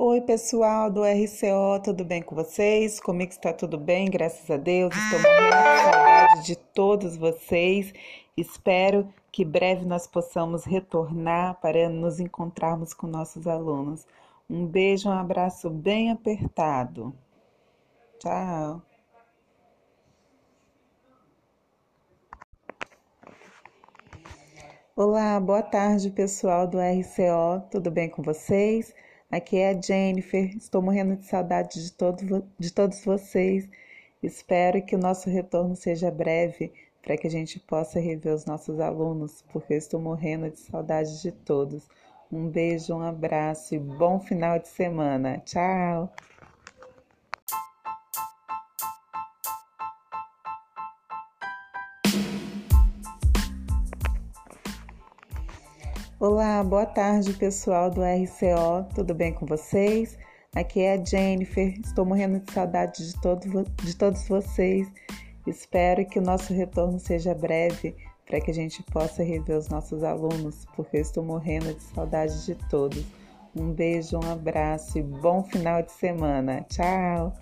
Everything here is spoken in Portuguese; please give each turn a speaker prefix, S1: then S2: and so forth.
S1: Oi, pessoal do RCO, tudo bem com vocês? Comigo está tudo bem, graças a Deus. Estou de saudade de todos vocês. Espero que breve nós possamos retornar para nos encontrarmos com nossos alunos. Um beijo, um abraço bem apertado. Tchau. Olá, boa tarde, pessoal do RCO, tudo bem com vocês? Aqui é a Jennifer, estou morrendo de saudade de, todo, de todos vocês. Espero que o nosso retorno seja breve para que a gente possa rever os nossos alunos, porque eu estou morrendo de saudade de todos. Um beijo, um abraço e bom final de semana. Tchau! Olá, boa tarde, pessoal do RCO, tudo bem com vocês? Aqui é a Jennifer, estou morrendo de saudade de, todo, de todos vocês. Espero que o nosso retorno seja breve para que a gente possa rever os nossos alunos, porque eu estou morrendo de saudade de todos. Um beijo, um abraço e bom final de semana. Tchau!